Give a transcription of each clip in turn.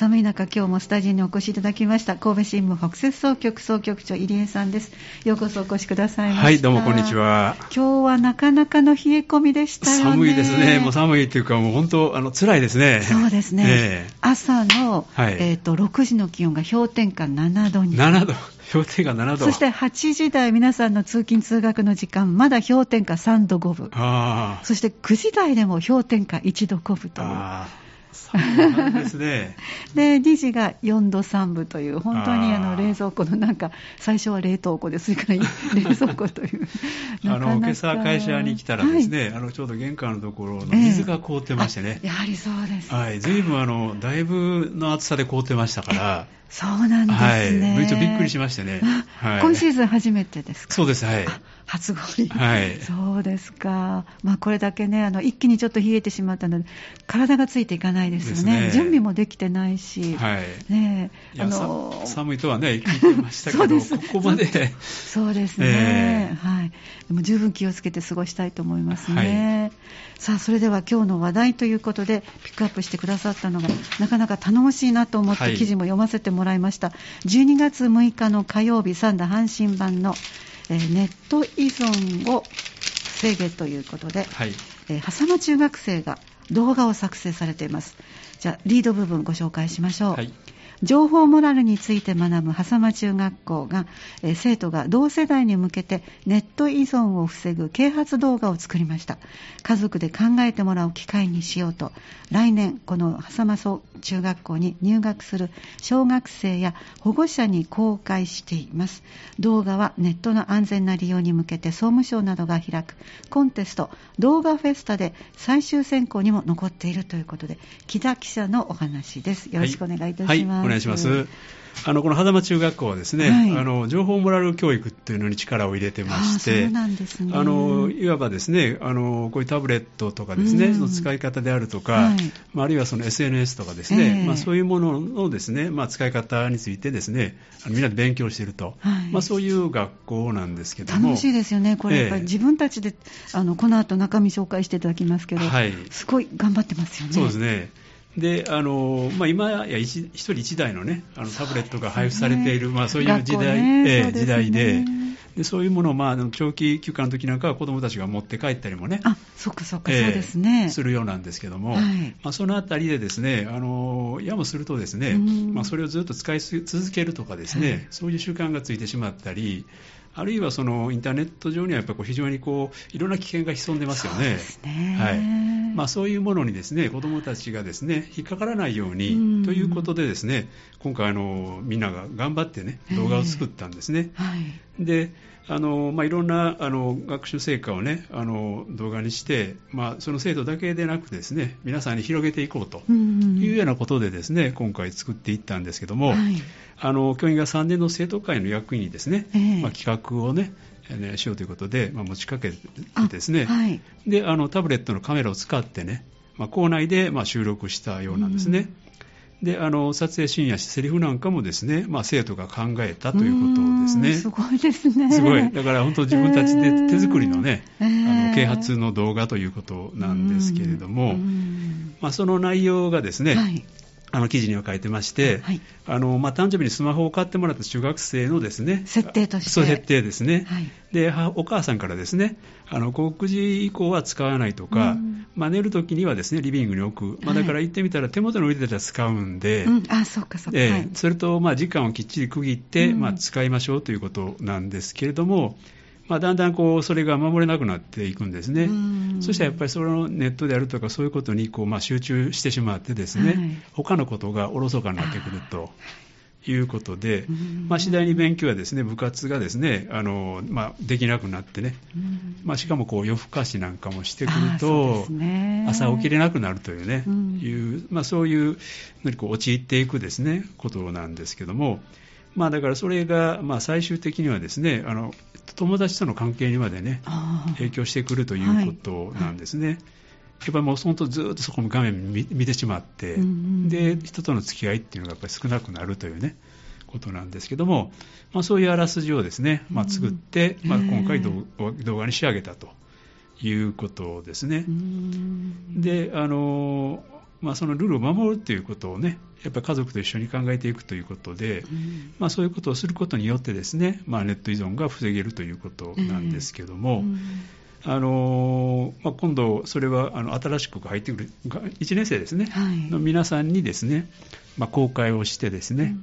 寒い中今日もスタジオにお越しいただきました神戸新聞北摂総局総局長入江さんです。ようこそお越しくださいはいどうもこんにちは。今日はなかなかの冷え込みでしたよね。寒いですね。もう寒いというかもう本当あの辛いですね。そうですね、えー、朝の、はい、えーと、と6時の気温が氷点下7度に。7度。氷点下7度。そして8時台皆さんの通勤通学の時間まだ氷点下3度5分。そして9時台でも氷点下1度5分というそうですね。で、2時が4度3分という、本当にあの冷蔵庫のなんか、最初は冷凍庫で、それから 冷蔵庫という。あの、今朝会社に来たらですね、はい、あの、ちょうど玄関のところの水が凍ってましてね。えー、やはりそうです。はい、随分あの、だいぶの暑さで凍ってましたから。そうなんですね。はい。ちょびっくりしましてね。はい、今シーズン初めてですか？そうです、はい。初氷。はい。そうですか。まあこれだけね、あの、一気にちょっと冷えてしまったので、体がついていかないですよね。ね準備もできてないし。はい。ねあの寒いとはね、聞いてましたけど、ここまで。そうですね、えー、はい。でも十分気をつけて過ごしたいと思いますね。はい、さあ、それでは今日の話題ということで、ピックアップしてくださったのが、なかなか頼もしいなと思って記事も読ませてもらいました。はい、12月6日の火曜日、三田阪神版のえー、ネット依存を防げということで、はいえー、狭間中学生が動画を作成されています。じゃあ、リード部分ご紹介しましょう。はい情報モラルについて学ぶ狭間中学校が、えー、生徒が同世代に向けてネット依存を防ぐ啓発動画を作りました。家族で考えてもらう機会にしようと来年この狭間中学校に入学する小学生や保護者に公開しています。動画はネットの安全な利用に向けて総務省などが開くコンテスト動画フェスタで最終選考にも残っているということで木田記者のお話です。よろしくお願いいたします、はいはい、願いします。あのこの狭間中学校はですね、はい、あの情報モラル教育っていうのに力を入れてまして、そうなんですね、あのいわばですねあのこういうタブレットとかですね、の使い方であるとか、はい、まあ、あるいはその SNS とかですね、えー、まあ、そういうもののですね、まあ、使い方についてですね、みんなで勉強していると、はい、まあ、そういう学校なんですけども。楽しいですよね、これ。やっぱり自分たちで、えー、あのこの後中身紹介していただきますけど、はい、すごい頑張ってますよね。そうですねであのまあ、今や一人一台の,、ね、あのタブレットが配布されている、そう、ね,、まあ、そういう時代ね。え時代で。で、そういうものを、まあ、長期休暇の時なんかは子どもたちが持って帰ったりもね、あそっかそっか、そうですね。するようなんですけども、はい、まあ、そのあたりでですねあのやもするとですね、まあ、それをずっと使い続けるとかですね、はい、そういう習慣がついてしまったり、あるいはそのインターネット上にはやっぱこう非常にこういろんな危険が潜んでますよね。そうね。はいまあ、そういうものにですね子どもたちがですね引っかからないようにということでですね今回あのみんなが頑張ってね動画を作ったんですね。はい、であのまあ、いろんなあの学習成果を、ね、あの動画にして、まあ、その生徒だけでなくですね皆さんに広げていこうというようなことでですね今回作っていったんですけども、はい、あの教員が3年の生徒会の役員にですね、えー、まあ、企画をねしようということで、まあ、持ちかけてですね、はい、であのタブレットのカメラを使ってね、まあ、校内でまあ収録したようなんですね。であの撮影シーンやセリフなんかもですね、まあ、生徒が考えたということですね。すごいですね。すごい。だから本当自分たちで手作りのね、えー、あの啓発の動画ということなんですけれども、まあ、その内容がですね、はい、あの記事には書いてまして、はい、あのまあ、誕生日にスマホを買ってもらった中学生のですね設定として。そう設定ですね、はい、でお母さんからですねあの9時以降は使わないとか、うん、まあ、寝るときにはですねリビングに置く、まあ、だから言ってみたら手元に置いてたら使うんで、うん、あそうかそうか、えー、それとまあ時間をきっちり区切って、うん、まあ、使いましょうということなんですけれども、まあ、だんだんこうそれが守れなくなっていくんですね。そしたらやっぱりそのネットであるとかそういうことにこうまあ集中してしまってですね、はい、他のことがおろそかになってくると。いうことで、まあ、次第に勉強はですね部活がですねあの、まあ、できなくなってね、まあ、しかもこう夜更かしなんかもしてくると、朝起きれなくなるというね、いう、まあ、そういうのにこう陥っていくですねことなんですけども、まあ、だからそれが、まあ、最終的にはですねあの友達との関係にまでね影響してくるということなんですね。はい。はいやっぱりもう本当ずっとそこの画面見てしまって、うんうん、で人との付き合いっていうのがやっぱり少なくなるというねことなんですけども、まあ、そういうあらすじをですね、まあ、作って、うん、まあ、今回動画に仕上げたということですね。であのまあ、そのルールを守るということをね、やっぱり家族と一緒に考えていくということで、うん、まあ、そういうことをすることによってですね、まあ、ネット依存が防げるということなんですけども、うん。あのまあ、今度、それはあの新しく入ってくる1年生ですね、はい、の皆さんにですね、まあ、公開をしてですね、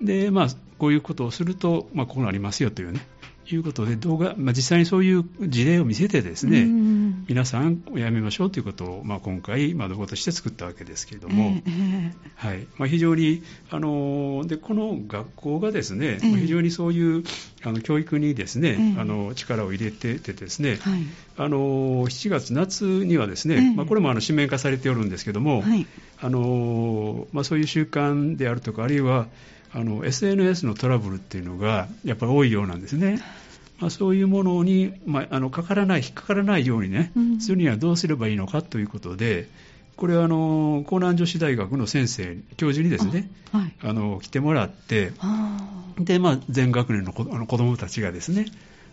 うん、でまあ、こういうことをすると、まあ、こうなりますよというね、いうことで、動画、まあ、実際にそういう事例を見せてですね、皆さんやめましょうということを、まあ、今回、まあ、動画として作ったわけですけれども、えー、はい。まあ、非常にあので、この学校がですね、えー、非常にそういうあの教育にですね、えー、あの力を入れててですね、はい、あの7月夏にはですね、まあ、これもあの紙面化されておるんですけれども、はい、あのまあ、そういう習慣であるとか、あるいはあの SNS のトラブルっていうのがやっぱり多いようなんですね。まあ、そういうものに、まあ、あのかからない、引っかからないようにね、するにはどうすればいいのかということで、これはあの江南女子大学の先生、教授にですね、あはい、あの来てもらって、でまあ、全学年の子あの子どもたちがですね、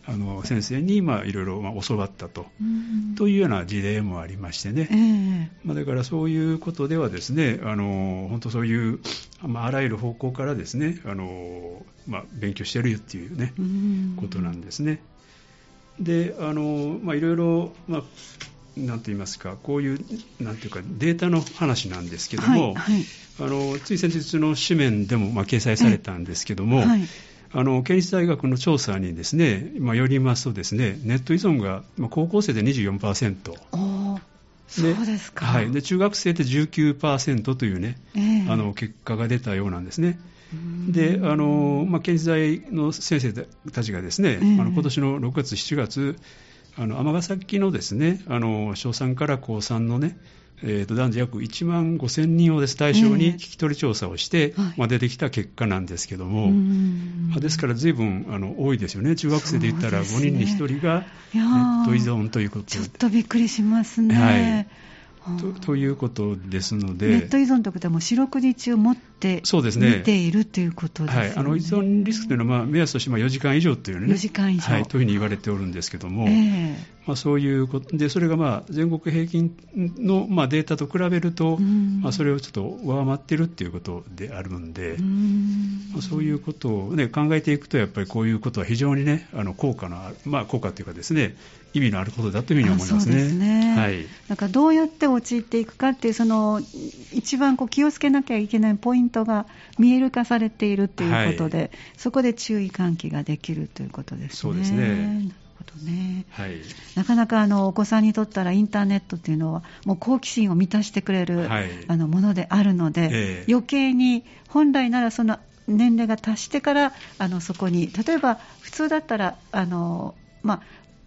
あの先生にまあいろいろまあ教わったと、というような事例もありましてね、えー、まあ、だからそういうことではですねあの本当そういう、まあ、あらゆる方向からですねあの、まあ、勉強してるっていうね、ことなんですね。であの、まあ、いろいろ、まあなんと言いますか、こういう、なんていうか、データの話なんですけども、はいはい、あのつい先日の紙面でもまあ掲載されたんですけども、はい、あの県立大学の調査にですね、まあ、よりますとですねネット依存が、まあ、高校生で24%。そうですか、はい、で中学生で19%というね、えー、あの結果が出たようなんですね。であの、まあ、県立大の先生たちがですね、えー、あの今年の6月、7月、尼崎のですねあの小3から高3のねえー、と男女約1万5000人をです対象に聞き取り調査をして、えー、まあ、出てきた結果なんですけども、まあ、ですから随分あの多いですよね、中学生で言ったら5人に1人がネット依存ということで。ちょっとびっくりしますね。はい。とということですので、ネット依存ということは、もう四六時中持ってそうです、ね、見ているということです、ね、はい、あの依存リスクというのは、まあ、目安として4時間以上というね、4時間以上、はい、というふうに言われておるんですけども、えー、まあ、そういうことで、それがまあ全国平均のまあデータと比べると、まあ、それをちょっと上回っているということであるんで、まあ、そういうことを、ね、考えていくと、やっぱりこういうことは非常にね、あの効果のある、まあ、効果というかですね、意味のあることだというふうに思いますね。すね。はい。なんかどうやって陥っていくかっていう、その、一番こう気をつけなきゃいけないポイントが見える化されているということで、はい、そこで注意喚起ができるということですね。そうですね。ね、はい、なかなかあのお子さんにとったらインターネットというのはもう好奇心を満たしてくれる、はい、あのものであるので、えー、余計に本来ならその年齢が達してからあのそこに例えば普通だったらあの、まあ、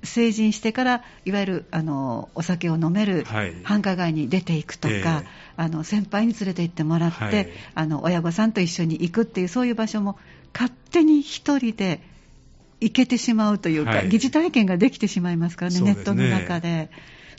成人してからいわゆるあのお酒を飲める繁華街に出ていくとか、はいえ。ー、あの先輩に連れて行ってもらって、はい、あの親御さんと一緒に行くっていうそういう場所も勝手に一人で行けてしまうというか、はい、疑似体験ができてしまいますからね、ネットの中で。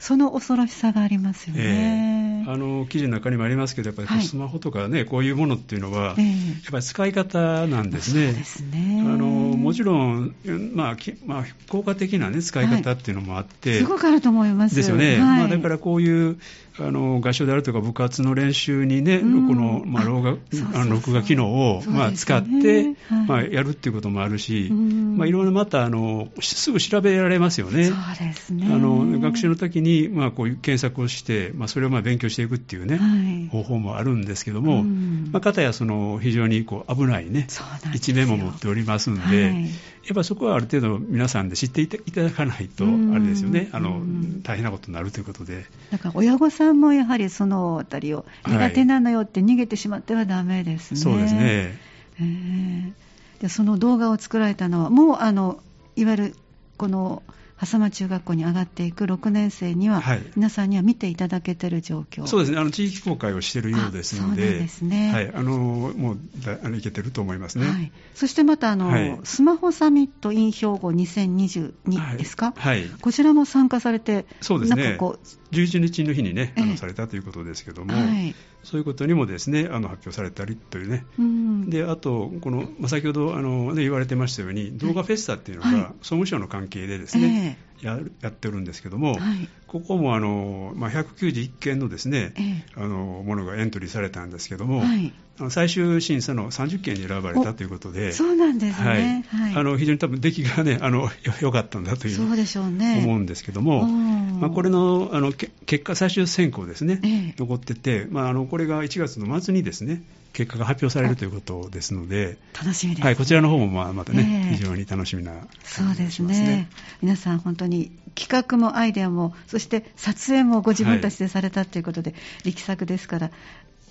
その恐ろしさがありますよね、えー、あの記事の中にもありますけど、やっぱりスマホとかね、はい、こういうものっていうのは、えー、やっぱり使い方なんですね。そうですね。あのもちろん、まあまあ、効果的な、ね、使い方っていうのもあって、はい、すごくあると思います。ですよね。はい、まあ、だからこういうあの合唱であるとか部活の練習にね、うん、この、まあ、録画あの録画機能を、まあ、使って、はい、まあ、やるっていうこともあるし、うん、まあ、いろいろまたあのすぐ調べられますよね。そうですね。あの学習の時に、まあ、こういう検索をして、まあ、それをまあ勉強していくっていうね、はい、方法もあるんですけども、うん、まあ、かたやその非常にこう危ないね一面も持っておりますんで、はい、やっぱそこはある程度皆さんで知っていただかないと、あれですよね、あの大変なことになるということで。だから親御さんもやはりそのあたりを苦手なのよって逃げてしまってはだめですね。そうですね。えー、でその動画を作られたのはもうあのいわゆるこの笠間中学校に上がっていく6年生には、はい、皆さんには見ていただけている状況。そうですね、あの地域公開をしているようですので、そうですね、はい、あのもうあのいけてると思いますね、はい、そしてまたあの、はい、スマホサミット in 兵庫2022ですか、はい、こちらも参加されて、そうですね、11日の日にね、あのされたということですけども、そういうことにもですねあの発表されたりというね、うん、であと、この、まあ、先ほどあの、ね、言われてましたように、動画フェスタっていうのが、総務省の関係でですね、ややってるんですけども、はい、ここもあの、まあ、191件のですね、ええ、あのものがエントリーされたんですけども、はい、最終審査の30件に選ばれたということで、そうなんですね、はい、あの非常に多分出来がね、あの良かったんだというそうでしょう、ね、思うんですけども、まあ、これのあの結果、最終選考ですね、ええ、残ってて、まあ、あのこれが1月の末にですね、結果が発表されるということですので、楽しみです、ね、はい、こちらの方もまあまたね、えー、非常に楽しみな、ね、そうですね。皆さん本当に企画もアイデアも、そして撮影もご自分たちでされたということで、はい、力作ですから、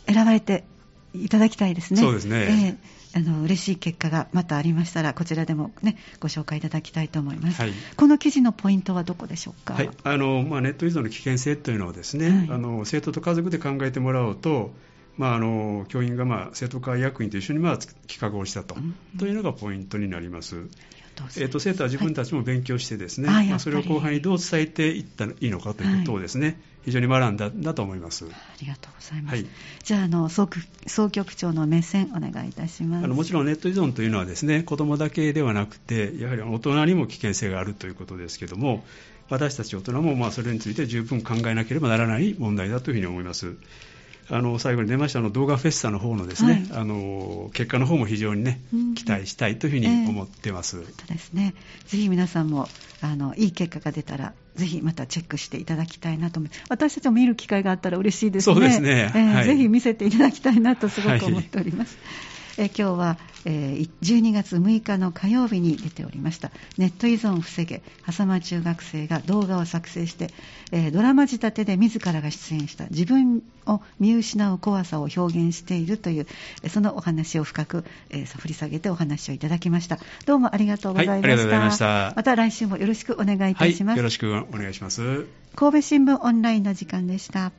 選ばれていただきたいですね。そうですね。えーあの嬉しい結果がまたありましたらこちらでも、ね、ご紹介いただきたいと思います、はい、この記事のポイントはどこでしょうか、はい。あのまあ、ネット依存の危険性というのをですね、はい、あの生徒と家族で考えてもらおうとまあ、あの教員が、まあ、生徒会役員と一緒に、まあ、企画をしたと,、というのがポイントになります。えーと、生徒は自分たちも勉強してですね、はい、まあ、それを後輩にどう伝えていったらいいのかということをですね、はい、非常に学んだんだと思います。ありがとうございます、はい、じゃああの総総局長の目線お願いいたします。あのもちろんネット依存というのはですね子どもだけではなくてやはり大人にも危険性があるということですけども私たち大人もまあそれについて十分考えなければならない問題だというふうに思いますあの最後に出ましたの動画フェスタの方のですね、はい、あの結果の方も非常にね、うん、期待したいというふうに思ってます。えー、そうですね。ぜひ皆さんもあのいい結果が出たらぜひまたチェックしていただきたいなと思います。私たちも見る機会があったら嬉しいですね。そうですね。えーはい、ぜひ見せていただきたいなとすごく思っております。はいえ今日は、えー、12月6日の火曜日に出ておりました。ネット依存を防げ狭間中学生が動画を作成して、えー、ドラマ仕立てで自らが出演した。自分を見失う怖さを表現しているというそのお話を深く、えー、振り下げてお話をいただきました。どうもありがとうございました、はい、ありがとうございました。また来週もよろしくお願いいたします、はい、よろしくお願いします。神戸新聞オンラインの時間でした